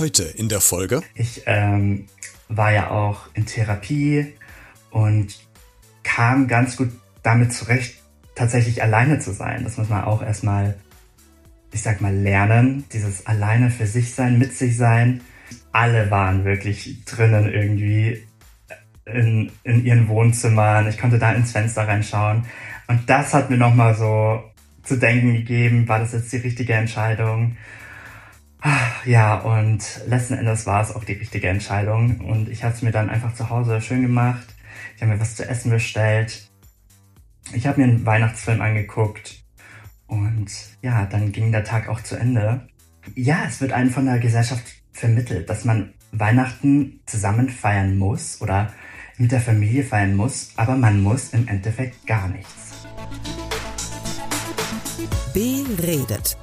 Heute in der Folge. Ich ähm, war ja auch in Therapie und kam ganz gut damit zurecht, tatsächlich alleine zu sein. Das muss man auch erstmal, ich sag mal, lernen. Dieses alleine für sich sein, mit sich sein. Alle waren wirklich drinnen irgendwie in, in ihren Wohnzimmern. Ich konnte da ins Fenster reinschauen. Und das hat mir nochmal so zu denken gegeben, war das jetzt die richtige Entscheidung? Ja, und letzten Endes war es auch die richtige Entscheidung. Und ich habe es mir dann einfach zu Hause schön gemacht. Ich habe mir was zu essen bestellt. Ich habe mir einen Weihnachtsfilm angeguckt. Und ja, dann ging der Tag auch zu Ende. Ja, es wird einem von der Gesellschaft vermittelt, dass man Weihnachten zusammen feiern muss oder mit der Familie feiern muss, aber man muss im Endeffekt gar nichts. Beredet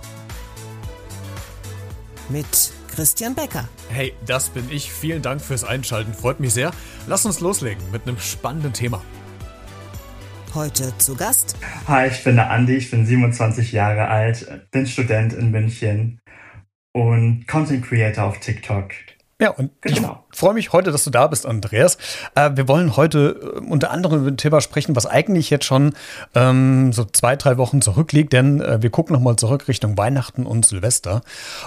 mit Christian Becker. Hey, das bin ich. Vielen Dank fürs Einschalten. Freut mich sehr. Lass uns loslegen mit einem spannenden Thema. Heute zu Gast. Hi, ich bin der Andi, ich bin 27 Jahre alt, bin Student in München und Content Creator auf TikTok. Ja, und genau. ich freue mich heute, dass du da bist, Andreas. Äh, wir wollen heute äh, unter anderem über ein Thema sprechen, was eigentlich jetzt schon ähm, so zwei, drei Wochen zurückliegt, denn äh, wir gucken nochmal zurück Richtung Weihnachten und Silvester.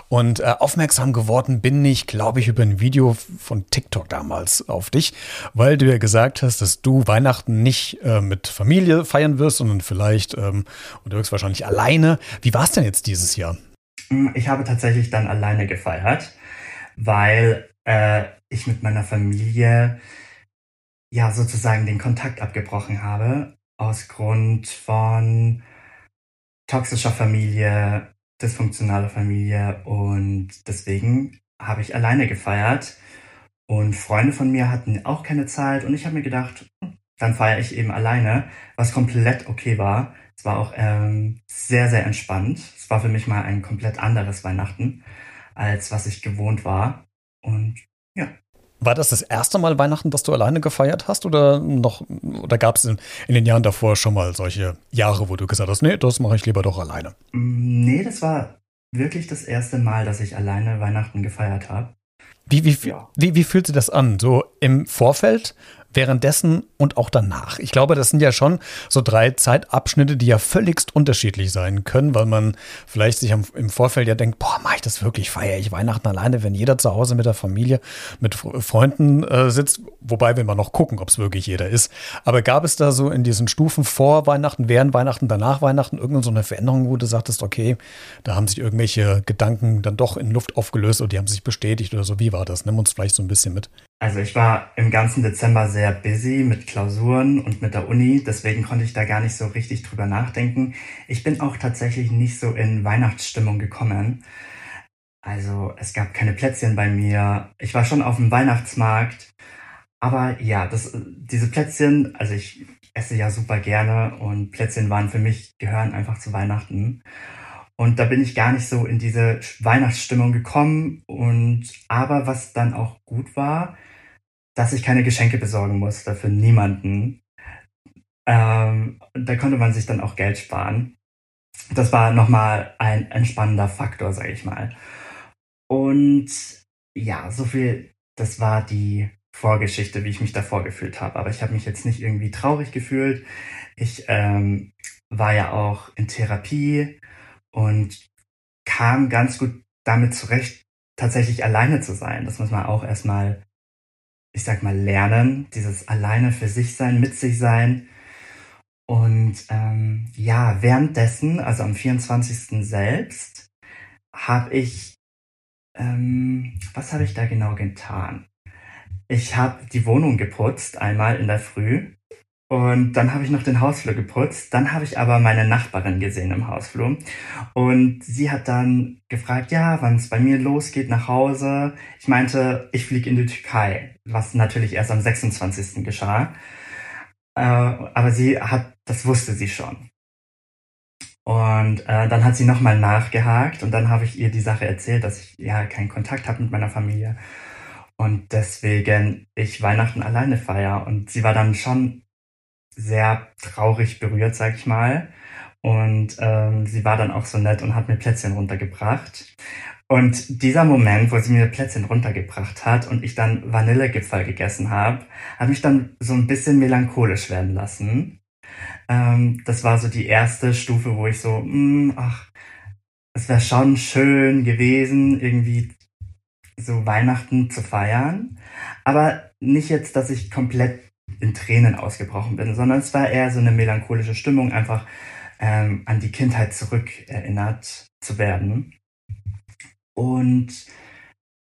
Und äh, aufmerksam geworden bin ich, glaube ich, über ein Video von TikTok damals auf dich, weil du ja gesagt hast, dass du Weihnachten nicht äh, mit Familie feiern wirst, sondern vielleicht ähm, oder höchstwahrscheinlich alleine. Wie war es denn jetzt dieses Jahr? Ich habe tatsächlich dann alleine gefeiert weil äh, ich mit meiner Familie ja sozusagen den Kontakt abgebrochen habe aus Grund von toxischer Familie, dysfunktionaler Familie und deswegen habe ich alleine gefeiert und Freunde von mir hatten auch keine Zeit und ich habe mir gedacht, hm, dann feiere ich eben alleine, was komplett okay war. Es war auch ähm, sehr, sehr entspannt. Es war für mich mal ein komplett anderes Weihnachten als was ich gewohnt war. Und ja. War das das erste Mal Weihnachten, dass du alleine gefeiert hast oder noch oder gab es in, in, den Jahren davor schon mal solche Jahre, wo du gesagt hast, nee, das mache ich lieber doch alleine? Mm, nee, das war wirklich das erste Mal, dass ich alleine Weihnachten gefeiert habe. Wie, wie, ja. wie, wie fühlt sich das an? So im Vorfeld währenddessen und auch danach. Ich glaube, das sind ja schon so drei Zeitabschnitte, die ja völligst unterschiedlich sein können, weil man vielleicht sich im Vorfeld ja denkt, boah, mache ich das wirklich, feiere ich Weihnachten alleine, wenn jeder zu Hause mit der Familie, mit Freunden äh, sitzt, wobei wir mal noch gucken, ob es wirklich jeder ist. Aber gab es da so in diesen Stufen vor Weihnachten, während Weihnachten, danach Weihnachten irgendeine so eine Veränderung, wo du sagtest, okay, da haben sich irgendwelche Gedanken dann doch in Luft aufgelöst oder die haben sich bestätigt oder so. Wie war das? Nimm uns vielleicht so ein bisschen mit. Also ich war im ganzen Dezember sehr busy mit Klausuren und mit der Uni, deswegen konnte ich da gar nicht so richtig drüber nachdenken. Ich bin auch tatsächlich nicht so in Weihnachtsstimmung gekommen. Also es gab keine Plätzchen bei mir. Ich war schon auf dem Weihnachtsmarkt. Aber ja, das, diese Plätzchen, also ich esse ja super gerne und Plätzchen waren für mich, gehören einfach zu Weihnachten. Und da bin ich gar nicht so in diese Weihnachtsstimmung gekommen. Und aber was dann auch gut war, dass ich keine Geschenke besorgen musste für niemanden. Ähm, da konnte man sich dann auch Geld sparen. Das war nochmal ein entspannender Faktor, sage ich mal. Und ja, so viel, das war die Vorgeschichte, wie ich mich davor gefühlt habe. Aber ich habe mich jetzt nicht irgendwie traurig gefühlt. Ich ähm, war ja auch in Therapie und kam ganz gut damit zurecht, tatsächlich alleine zu sein. Das muss man auch erstmal ich sag mal, lernen, dieses alleine für sich sein, mit sich sein. Und ähm, ja, währenddessen, also am 24. selbst, habe ich, ähm, was habe ich da genau getan? Ich habe die Wohnung geputzt, einmal in der Früh. Und dann habe ich noch den Hausflur geputzt. Dann habe ich aber meine Nachbarin gesehen im Hausflur. Und sie hat dann gefragt, ja, wann es bei mir losgeht nach Hause. Ich meinte, ich fliege in die Türkei, was natürlich erst am 26. geschah. Äh, aber sie hat, das wusste sie schon. Und äh, dann hat sie nochmal nachgehakt und dann habe ich ihr die Sache erzählt, dass ich ja keinen Kontakt habe mit meiner Familie und deswegen ich Weihnachten alleine feier. Und sie war dann schon sehr traurig berührt, sag ich mal. Und ähm, sie war dann auch so nett und hat mir Plätzchen runtergebracht. Und dieser Moment, wo sie mir Plätzchen runtergebracht hat und ich dann Vanillegipfel gegessen habe, hat mich dann so ein bisschen melancholisch werden lassen. Ähm, das war so die erste Stufe, wo ich so, mh, hm, ach, es wäre schon schön gewesen, irgendwie so Weihnachten zu feiern. Aber nicht jetzt, dass ich komplett in Tränen ausgebrochen bin, sondern es war eher so eine melancholische Stimmung, einfach ähm, an die Kindheit zurückerinnert zu werden. Und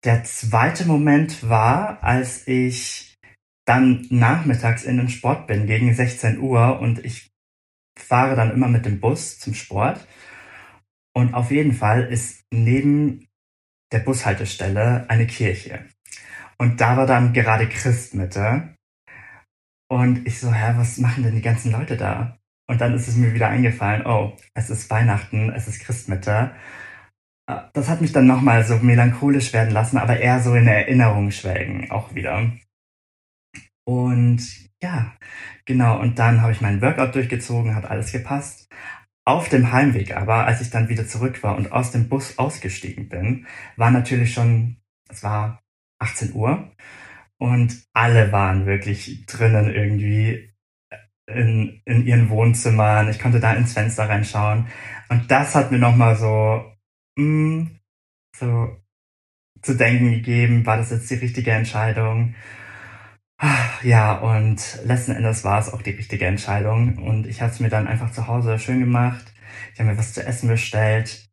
der zweite Moment war, als ich dann nachmittags in den Sport bin, gegen 16 Uhr und ich fahre dann immer mit dem Bus zum Sport. Und auf jeden Fall ist neben der Bushaltestelle eine Kirche. Und da war dann gerade Christmitte. Und ich so, hä, was machen denn die ganzen Leute da? Und dann ist es mir wieder eingefallen, oh, es ist Weihnachten, es ist Christmitte. Äh, das hat mich dann nochmal so melancholisch werden lassen, aber eher so in Erinnerung schwelgen, auch wieder. Und ja, genau, und dann habe ich meinen Workout durchgezogen, hat alles gepasst. Auf dem Heimweg aber, als ich dann wieder zurück war und aus dem Bus ausgestiegen bin, war natürlich schon, es war 18 Uhr und alle waren wirklich drinnen irgendwie in, in ihren Wohnzimmern. Ich konnte da ins Fenster reinschauen. Und das hat mir nochmal so mh, mm, so zu denken gegeben, war das jetzt die richtige Entscheidung? Ja, und letzten Endes war es auch die richtige Entscheidung. Und ich habe es mir dann einfach zu Hause schön gemacht. Ich habe mir was zu essen bestellt.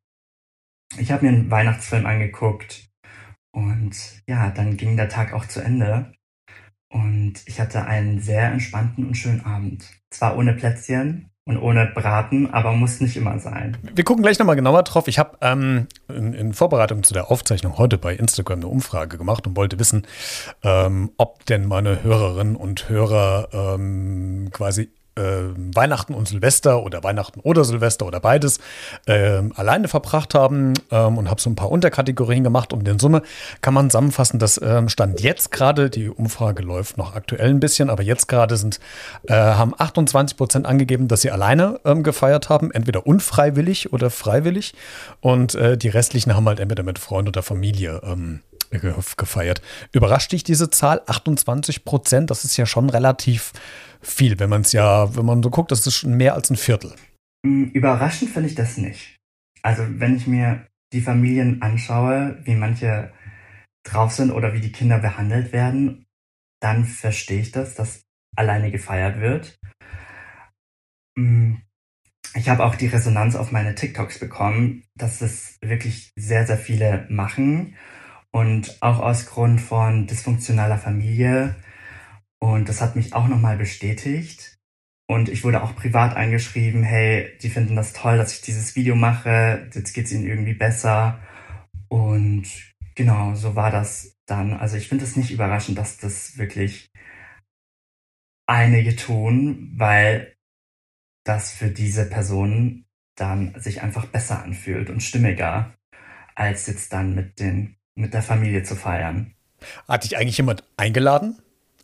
Ich habe mir einen Weihnachtsfilm angeguckt. Und ja, dann ging der Tag auch zu Ende. Und ich hatte einen sehr entspannten und schönen Abend. Zwar ohne Plätzchen, und ohne Braten, aber muss nicht immer sein. Wir gucken gleich nochmal genauer drauf. Ich habe ähm, in, in, Vorbereitung zu der Aufzeichnung heute bei Instagram eine Umfrage gemacht und wollte wissen, ähm, ob denn meine Hörerinnen und Hörer ähm, quasi Weihnachten und Silvester oder Weihnachten oder Silvester oder beides äh, alleine verbracht haben ähm, und habe so ein paar Unterkategorien gemacht und in Summe kann man zusammenfassen, dass ähm, Stand jetzt gerade, die Umfrage läuft noch aktuell ein bisschen, aber jetzt gerade sind, äh, haben 28 Prozent angegeben, dass sie alleine ähm, gefeiert haben, entweder unfreiwillig oder freiwillig. Und äh, die restlichen haben halt entweder mit Freunden oder Familie ähm, gefeiert. Überrascht dich diese Zahl? 28 Prozent, das ist ja schon relativ viel, wenn man es ja, wenn man so guckt, das ist schon mehr als ein Viertel. Hm, überraschend finde ich das nicht. Also wenn ich mir die Familien anschaue, wie manche drauf sind oder wie die Kinder behandelt werden, dann verstehe ich das, dass alleine gefeiert wird. Hm, ich habe auch die Resonanz auf meine TikToks bekommen, dass es wirklich sehr, sehr viele machen und auch aus Grund von dysfunktionaler Familie und das hat mich auch nochmal bestätigt. Und ich wurde auch privat eingeschrieben, hey, die finden das toll, dass ich dieses Video mache, jetzt geht's ihnen irgendwie besser. Und genau, so war das dann. Also ich finde es nicht überraschend, dass das wirklich einige tun, weil das für diese Personen dann sich einfach besser anfühlt und stimmiger, als jetzt dann mit den, mit der Familie zu feiern. Hat dich eigentlich jemand eingeladen?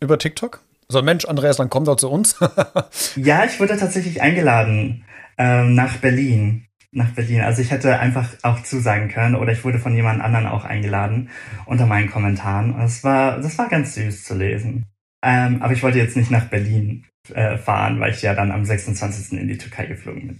über TikTok? So, Mensch, Andreas, dann komm doch zu uns. ja, ich wurde tatsächlich eingeladen ähm, nach Berlin. Nach Berlin. Also ich hätte einfach auch zusagen können oder ich wurde von jemand anderen auch eingeladen unter meinen Kommentaren. Das war, das war ganz süß zu lesen. Ähm, aber ich wollte jetzt nicht nach Berlin äh, fahren, weil ich ja dann am 26. in die Türkei geflogen bin.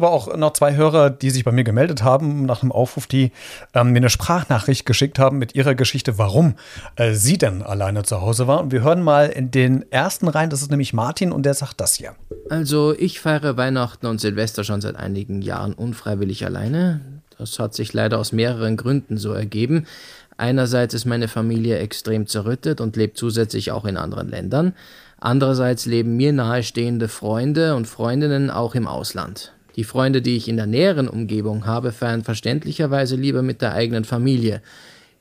aber auch noch zwei Hörer, die sich bei mir gemeldet haben nach einem Aufruf, die ähm, mir eine Sprachnachricht geschickt haben mit ihrer Geschichte, warum äh, sie denn alleine zu Hause war. Und wir hören mal in den ersten rein, das ist nämlich Martin und der sagt das hier. Also ich feiere Weihnachten und Silvester schon seit einigen Jahren unfreiwillig alleine. Das hat sich leider aus mehreren Gründen so ergeben. Einerseits ist meine Familie extrem zerrüttet und lebt zusätzlich auch in anderen Ländern. Andererseits leben mir nahestehende Freunde und Freundinnen auch im Ausland. Die Freunde, die ich in der näheren Umgebung habe, feiern verständlicherweise lieber mit der eigenen Familie.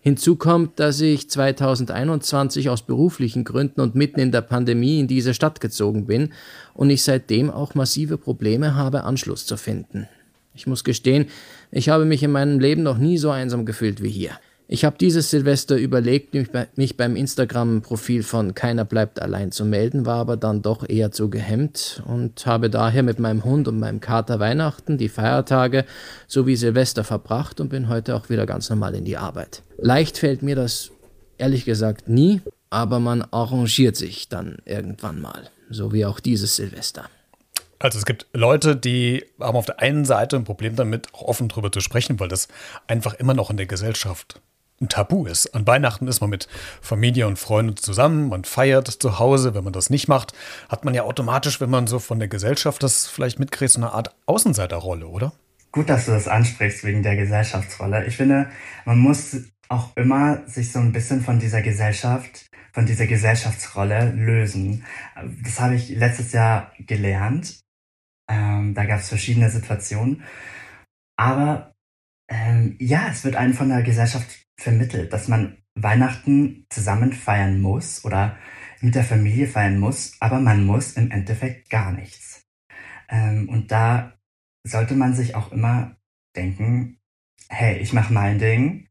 Hinzu kommt, dass ich 2021 aus beruflichen Gründen und mitten in der Pandemie in diese Stadt gezogen bin und ich seitdem auch massive Probleme habe, Anschluss zu finden. Ich muss gestehen, ich habe mich in meinem Leben noch nie so einsam gefühlt wie hier. Ich habe dieses Silvester überlegt, mich beim Instagram-Profil von Keiner bleibt allein zu melden, war aber dann doch eher zu gehemmt und habe daher mit meinem Hund und meinem Kater Weihnachten, die Feiertage sowie Silvester verbracht und bin heute auch wieder ganz normal in die Arbeit. Leicht fällt mir das ehrlich gesagt nie, aber man arrangiert sich dann irgendwann mal, so wie auch dieses Silvester. Also es gibt Leute, die haben auf der einen Seite ein Problem damit, auch offen darüber zu sprechen, weil das einfach immer noch in der Gesellschaft ein Tabu ist. An Weihnachten ist man mit Familie und Freunden zusammen, man feiert zu Hause. Wenn man das nicht macht, hat man ja automatisch, wenn man so von der Gesellschaft das vielleicht mitkriegt, so eine Art Außenseiterrolle, oder? Gut, dass du das ansprichst wegen der Gesellschaftsrolle. Ich finde, man muss auch immer sich so ein bisschen von dieser Gesellschaft, von dieser Gesellschaftsrolle lösen. Das habe ich letztes Jahr gelernt. Ähm, da gab es verschiedene Situationen. Aber ähm, ja, es wird einem von der Gesellschaft vermittelt, dass man Weihnachten zusammen feiern muss oder mit der Familie feiern muss, aber man muss im Endeffekt gar nichts. Ähm, und da sollte man sich auch immer denken, hey, ich mache mein Ding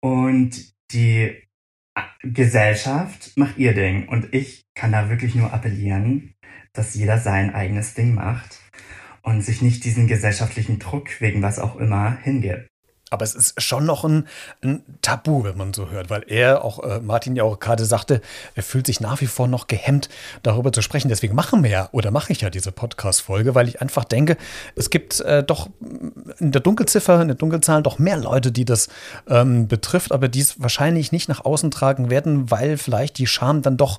und die äh, Gesellschaft macht ihr Ding und ich kann da wirklich nur appellieren, dass jeder sein eigenes Ding macht und sich nicht diesen gesellschaftlichen Druck wegen was auch immer hingibt. Aber es ist schon noch ein, ein, Tabu, wenn man so hört, weil er, auch äh, Martin ja auch gerade sagte, er fühlt sich nach wie vor noch gehemmt, darüber zu sprechen. Deswegen machen wir ja oder mache ich ja diese Podcast-Folge, weil ich einfach denke, es gibt äh, doch in der Dunkelziffer, in der Dunkelzahl doch mehr Leute, die das ähm, betrifft, aber die es wahrscheinlich nicht nach außen tragen werden, weil vielleicht die Scham dann doch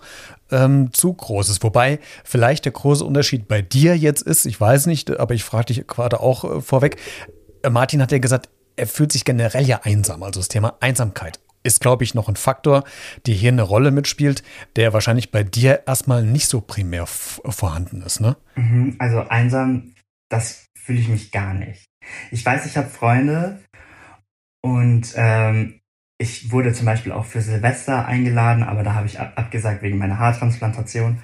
ähm, zu groß ist. Wobei vielleicht der große Unterschied bei dir jetzt ist, ich weiß nicht, aber ich frage dich gerade auch äh, vorweg. Äh, Martin hat ja gesagt, er fühlt sich generell ja einsam. Also das Thema Einsamkeit ist, glaube ich, noch ein Faktor, der hier eine Rolle mitspielt, der wahrscheinlich bei dir erstmal nicht so primär vorhanden ist, ne? Mhm, also einsam, das fühle ich mich gar nicht. Ich weiß, ich habe Freunde und ähm, ich wurde zum Beispiel auch für Silvester eingeladen, aber da habe ich ab abgesagt wegen meiner Haartransplantation.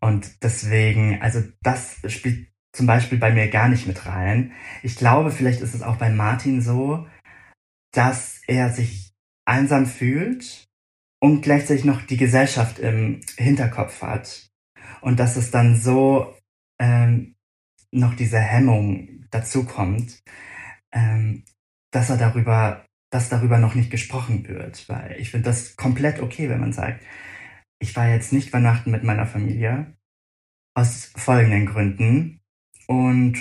Und deswegen, also das spielt zum Beispiel bei mir gar nicht mit rein. Ich glaube, vielleicht ist es auch bei Martin so, dass er sich einsam fühlt und gleichzeitig noch die Gesellschaft im Hinterkopf hat. Und dass es dann so ähm, noch diese Hemmung dazu kommt, ähm, dass er darüber, dass darüber noch nicht gesprochen wird. Weil ich finde das komplett okay, wenn man sagt, ich war jetzt nicht Weihnachten mit meiner Familie. Aus folgenden Gründen. Und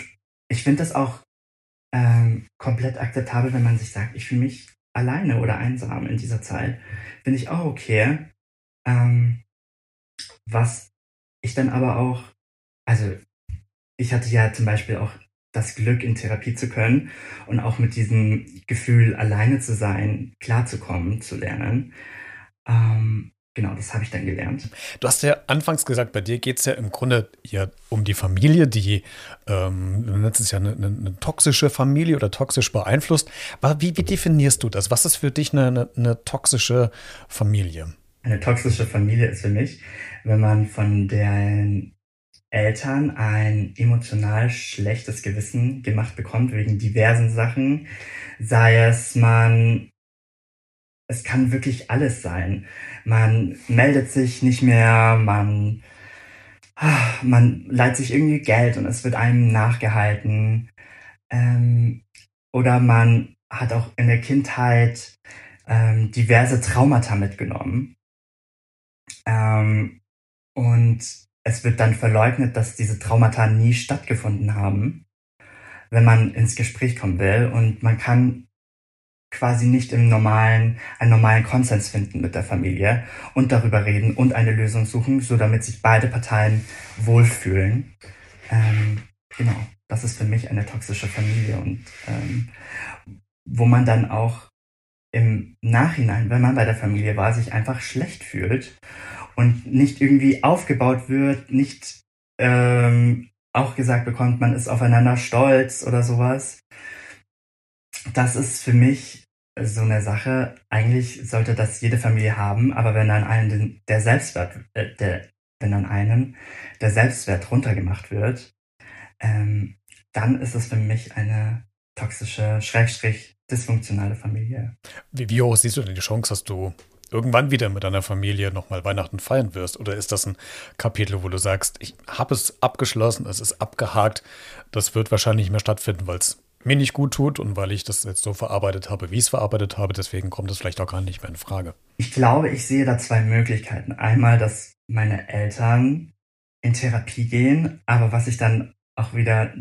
ich finde das auch ähm, komplett akzeptabel, wenn man sich sagt, ich fühle mich alleine oder einsam in dieser Zeit. Finde ich auch okay. Ähm, was ich dann aber auch, also ich hatte ja zum Beispiel auch das Glück, in Therapie zu können und auch mit diesem Gefühl, alleine zu sein, klarzukommen, zu lernen. Ähm, Genau, das habe ich dann gelernt. Du hast ja anfangs gesagt, bei dir geht es ja im Grunde ja um die Familie, die, ähm, du nennst es ja eine, eine, eine, toxische Familie oder toxisch beeinflusst. Aber wie, wie definierst du das? Was ist für dich eine, eine, eine toxische Familie? Eine toxische Familie ist für mich, wenn man von den Eltern ein emotional schlechtes Gewissen gemacht bekommt wegen diversen Sachen, sei es man es kann wirklich alles sein. Man meldet sich nicht mehr, man, man leiht sich irgendwie Geld und es wird einem nachgehalten. Ähm, oder man hat auch in der Kindheit ähm, diverse Traumata mitgenommen. Ähm, und es wird dann verleugnet, dass diese Traumata nie stattgefunden haben, wenn man ins Gespräch kommen will. Und man kann quasi nicht im normalen, einen normalen Konsens finden mit der Familie und darüber reden und eine Lösung suchen, so damit sich beide Parteien wohlfühlen. Ähm, genau, das ist für mich eine toxische Familie und ähm, wo man dann auch im Nachhinein, wenn man bei der Familie war, sich einfach schlecht fühlt und nicht irgendwie aufgebaut wird, nicht ähm, auch gesagt bekommt, man ist aufeinander stolz oder sowas. Das ist für mich so eine Sache. Eigentlich sollte das jede Familie haben, aber wenn dann einen der Selbstwert, äh, der, wenn dann einem der Selbstwert runtergemacht wird, ähm, dann ist es für mich eine toxische, schrägstrich dysfunktionale Familie. Wie, wie hoch siehst du denn die Chance, dass du irgendwann wieder mit deiner Familie nochmal Weihnachten feiern wirst? Oder ist das ein Kapitel, wo du sagst, ich habe es abgeschlossen, es ist abgehakt, das wird wahrscheinlich nicht mehr stattfinden, weil es mir nicht gut tut und weil ich das jetzt so verarbeitet habe, wie ich es verarbeitet habe, deswegen kommt es vielleicht auch gar nicht mehr in Frage. Ich glaube, ich sehe da zwei Möglichkeiten. Einmal, dass meine Eltern in Therapie gehen, aber was ich dann auch wieder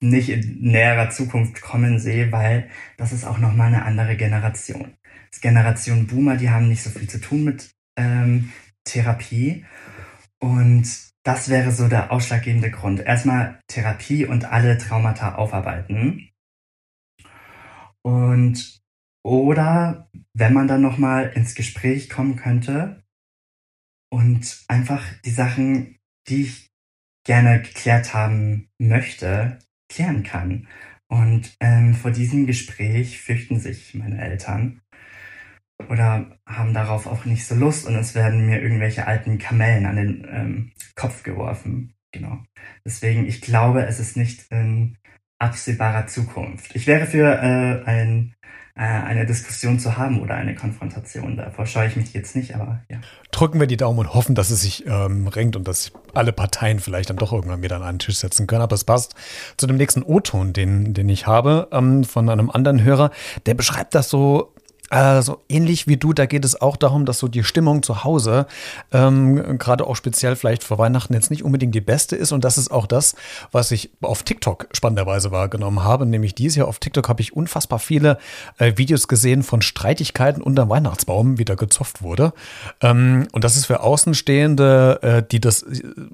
nicht in näherer Zukunft kommen sehe, weil das ist auch nochmal eine andere Generation. Das Generation Boomer, die haben nicht so viel zu tun mit ähm, Therapie. Und das wäre so der ausschlaggebende Grund. Erstmal Therapie und alle Traumata aufarbeiten. Und oder wenn man dann nochmal ins Gespräch kommen könnte und einfach die Sachen, die ich gerne geklärt haben möchte, klären kann. Und ähm, vor diesem Gespräch fürchten sich meine Eltern oder haben darauf auch nicht so Lust und es werden mir irgendwelche alten Kamellen an den ähm, Kopf geworfen. Genau. Deswegen, ich glaube, es ist nicht in absehbarer Zukunft. Ich wäre für äh, ein äh, eine Diskussion zu haben oder eine Konfrontation. Davor scheue ich mich jetzt nicht, aber ja. Drücken wir die Daumen und hoffen, dass es sich ähm, renkt und dass alle Parteien vielleicht dann doch irgendwann wieder an einen Tisch setzen können. Aber es passt zu dem nächsten O-Ton, den, den ich habe, ähm, von einem anderen Hörer. Der beschreibt das so also ähnlich wie du, da geht es auch darum, dass so die Stimmung zu Hause, ähm, gerade auch speziell vielleicht vor Weihnachten, jetzt nicht unbedingt die beste ist. Und das ist auch das, was ich auf TikTok spannenderweise wahrgenommen habe. Nämlich dieses Jahr auf TikTok habe ich unfassbar viele äh, Videos gesehen von Streitigkeiten unter dem Weihnachtsbaum, wie da gezopft wurde. Ähm, und das ist für Außenstehende, äh, die das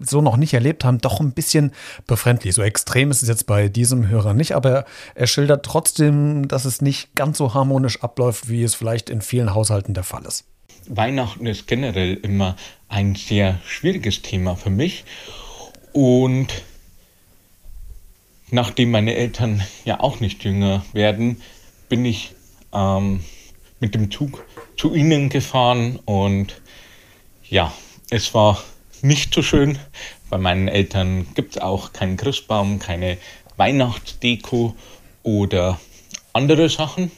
so noch nicht erlebt haben, doch ein bisschen befremdlich. So extrem ist es jetzt bei diesem Hörer nicht, aber er schildert trotzdem, dass es nicht ganz so harmonisch abläuft, wie es es vielleicht in vielen Haushalten der Fall ist. Weihnachten ist generell immer ein sehr schwieriges Thema für mich. Und nachdem meine Eltern ja auch nicht jünger werden, bin ich ähm, mit dem Zug zu ihnen gefahren und ja, es war nicht so schön. Bei meinen Eltern gibt es auch keinen Christbaum, keine Weihnachtsdeko oder andere Sachen.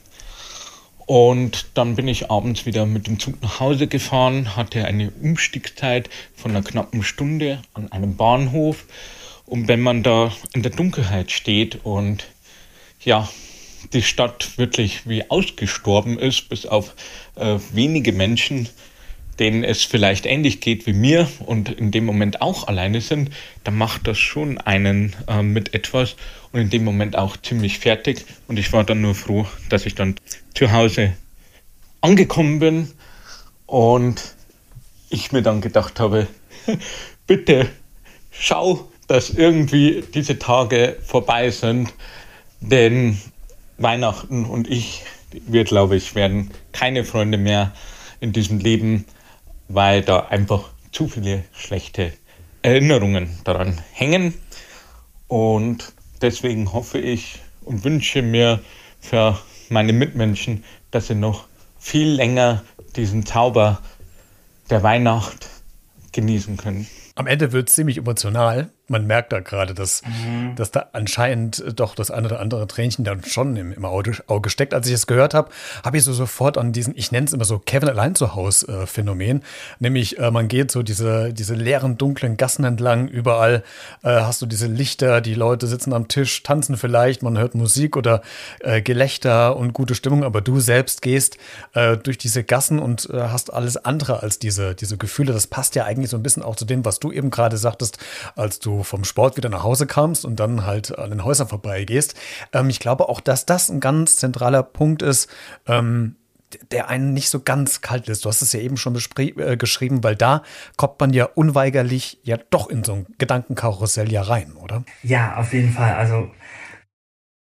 Und dann bin ich abends wieder mit dem Zug nach Hause gefahren, hatte eine Umstiegszeit von einer knappen Stunde an einem Bahnhof. Und wenn man da in der Dunkelheit steht und ja, die Stadt wirklich wie ausgestorben ist, bis auf äh, wenige Menschen, denen es vielleicht ähnlich geht wie mir und in dem Moment auch alleine sind, dann macht das schon einen äh, mit etwas und in dem Moment auch ziemlich fertig. Und ich war dann nur froh, dass ich dann zu Hause angekommen bin und ich mir dann gedacht habe, bitte schau, dass irgendwie diese Tage vorbei sind, denn Weihnachten und ich, wir glaube ich, werden keine Freunde mehr in diesem Leben weil da einfach zu viele schlechte Erinnerungen daran hängen. Und deswegen hoffe ich und wünsche mir für meine Mitmenschen, dass sie noch viel länger diesen Zauber der Weihnacht genießen können. Am Ende wird es ziemlich emotional man merkt da gerade, dass, mhm. dass da anscheinend doch das eine oder andere Tränchen dann schon im, im Auge, steckt. Als ich es gehört habe, habe ich so sofort an diesen, ich nenne es immer so Kevin allein zu Hause äh, Phänomen. Nämlich, äh, man geht so diese, diese leeren, dunklen Gassen entlang, überall äh, hast du diese Lichter, die Leute sitzen am Tisch, tanzen vielleicht, man hört Musik oder äh, Gelächter und gute Stimmung, aber du selbst gehst äh, durch diese Gassen und äh, hast alles andere als diese, diese Gefühle. Das passt ja eigentlich so ein bisschen auch zu dem, was du eben gerade sagtest, als du vom Sport wieder nach Hause kamst und dann halt an den Häusern vorbeigehst. Ähm, ich glaube auch, dass das ein ganz zentraler Punkt ist, ähm, der einen nicht so ganz kalt ist. Du hast es ja eben schon äh, geschrieben, weil da kommt man ja unweigerlich ja doch in so ein Gedankenkarussell ja rein, oder? Ja, auf jeden Fall. Also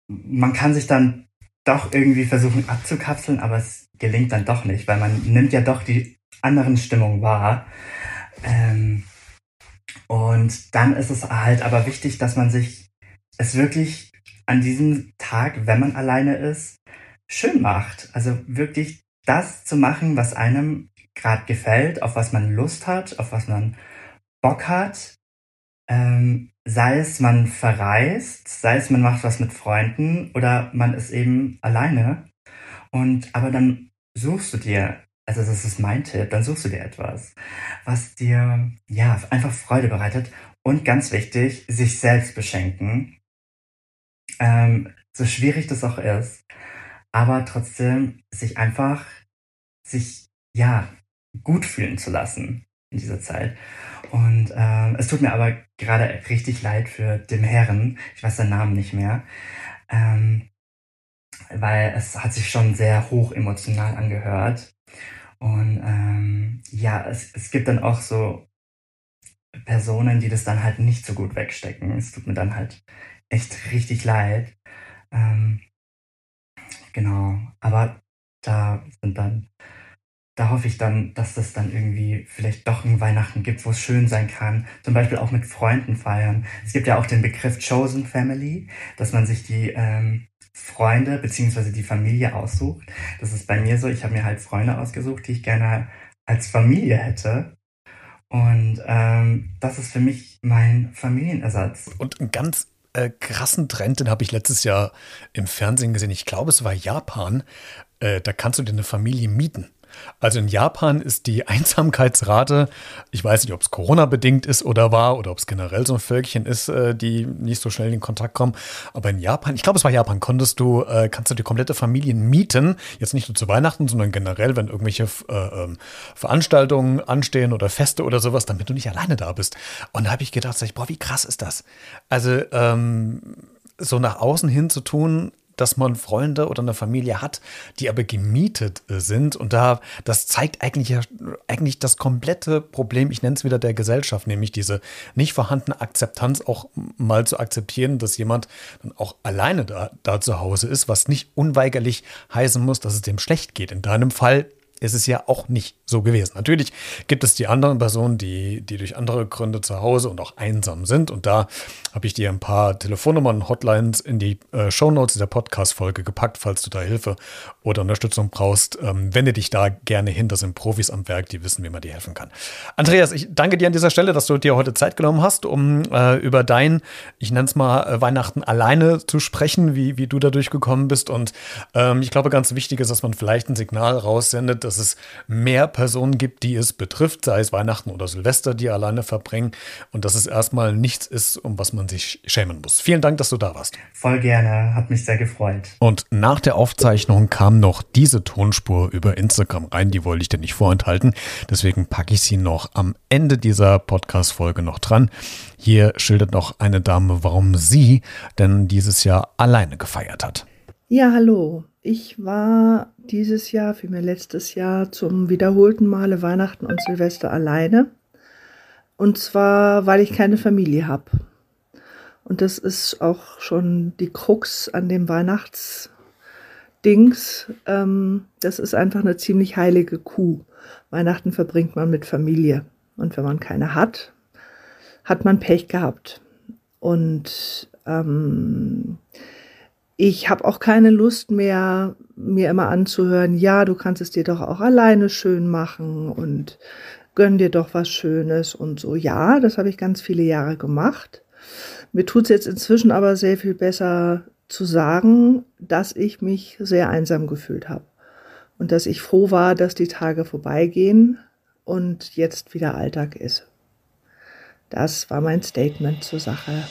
man kann sich dann doch irgendwie versuchen abzukapseln, aber es gelingt dann doch nicht, weil man nimmt ja doch die anderen Stimmungen wahr. Ähm, Und dann ist es halt aber wichtig, dass man sich es wirklich an diesem Tag, wenn man alleine ist, schön macht. Also wirklich das zu machen, was einem gerade gefällt, auf was man Lust hat, auf was man Bock hat. Ähm, sei es man verreist, sei es man macht was mit Freunden oder man ist eben alleine. Und aber dann suchst du dir, also das ist mein Tipp, dann suchst du dir etwas, was dir ja einfach Freude bereitet und ganz wichtig, sich selbst beschenken. Ähm, so schwierig das auch ist, aber trotzdem sich einfach sich ja gut fühlen zu lassen in dieser Zeit. Und ähm, es tut mir aber gerade richtig leid für den Herren, ich weiß seinen Namen nicht mehr, ähm, weil es hat sich schon sehr hoch emotional angehört. Und ähm, ja, es, es gibt dann auch so Personen, die das dann halt nicht so gut wegstecken. Es tut mir dann halt echt richtig leid. Ähm, genau, aber da sind dann da hoffe ich dann, dass es dann irgendwie vielleicht doch ein Weihnachten gibt, wo es schön sein kann. Zum Beispiel auch mit Freunden feiern. Es gibt ja auch den Begriff Chosen Family, dass man sich die ähm, Freunde beziehungsweise die Familie aussucht. Das ist bei mir so. Ich habe mir halt Freunde ausgesucht, die ich gerne als Familie hätte. Und ähm, das ist für mich mein Familienersatz. Und ein ganz äh, krassen Trend, den habe ich letztes Jahr im Fernsehen gesehen. Ich glaube, es war Japan. Äh, da kannst du dir eine Familie mieten. Also in Japan ist die Einsamkeitsrate, ich weiß nicht, ob es Corona-bedingt ist oder war oder ob es generell so ein Völkchen ist, äh, die nicht so schnell in Kontakt kommen. Aber in Japan, ich glaube, es war Japan, konntest du, äh, kannst du die komplette Familie mieten. Jetzt nicht nur zu Weihnachten, sondern generell, wenn irgendwelche äh, ähm, Veranstaltungen anstehen oder Feste oder sowas, damit du nicht alleine da bist. Und da habe ich gedacht, boah, wie krass ist das? Also, ähm, so nach außen hin zu tun, dass man Freunde oder eine Familie hat, die aber gemietet äh, sind. Und da, das zeigt eigentlich, eigentlich das komplette Problem, ich nenne es wieder der Gesellschaft, nämlich diese nicht vorhandene Akzeptanz auch mal zu akzeptieren, dass jemand dann auch alleine da, da zu Hause ist, was nicht unweigerlich heißen muss, dass es dem schlecht geht. In deinem Fall ist es ja auch nicht so gewesen. Natürlich gibt es die anderen Personen, die, die durch andere Gründe zu Hause und auch einsam sind. Und da habe ich dir ein paar Telefonnummern, Hotlines in die äh, Shownotes der Podcast-Folge gepackt, falls du da Hilfe oder Unterstützung brauchst. Ähm, wende dich da gerne hin. Das sind Profis am Werk, die wissen, wie man dir helfen kann. Andreas, ich danke dir an dieser Stelle, dass du dir heute Zeit genommen hast, um äh, über dein, ich nenne es mal, äh, Weihnachten alleine zu sprechen, wie, wie du da durchgekommen bist. Und ähm, ich glaube, ganz wichtig ist, dass man vielleicht ein Signal raussendet, dass es mehr Personen gibt, die es betrifft, sei es Weihnachten oder Silvester, die alleine verbringen und dass es erstmal nichts ist, um was man sich schämen muss. Vielen Dank, dass du da warst. Voll gerne, hat mich sehr gefreut. Und nach der Aufzeichnung kam noch diese Tonspur über Instagram rein, die wollte ich dir nicht vorenthalten, deswegen packe ich sie noch am Ende dieser Podcast-Folge noch dran. Hier schildert noch eine Dame, warum sie denn dieses Jahr alleine gefeiert hat. Ja, hallo. Ich war dieses Jahr, vielmehr letztes Jahr, zum wiederholten Male Weihnachten und Silvester alleine. Und zwar, weil ich keine Familie habe. Und das ist auch schon die Krux an dem Weihnachtsdings. Ähm, das ist einfach eine ziemlich heilige Kuh. Weihnachten verbringt man mit Familie. Und wenn man keine hat, hat man Pech gehabt. Und ähm, ich habe auch keine Lust mehr, mir immer anzuhören, ja, du kannst es dir doch auch alleine schön machen und gönn dir doch was Schönes und so. Ja, das habe ich ganz viele Jahre gemacht. Mir tut es jetzt inzwischen aber sehr viel besser zu sagen, dass ich mich sehr einsam gefühlt habe und dass ich froh war, dass die Tage vorbeigehen und jetzt wieder Alltag ist. Das war mein Statement zur Sache.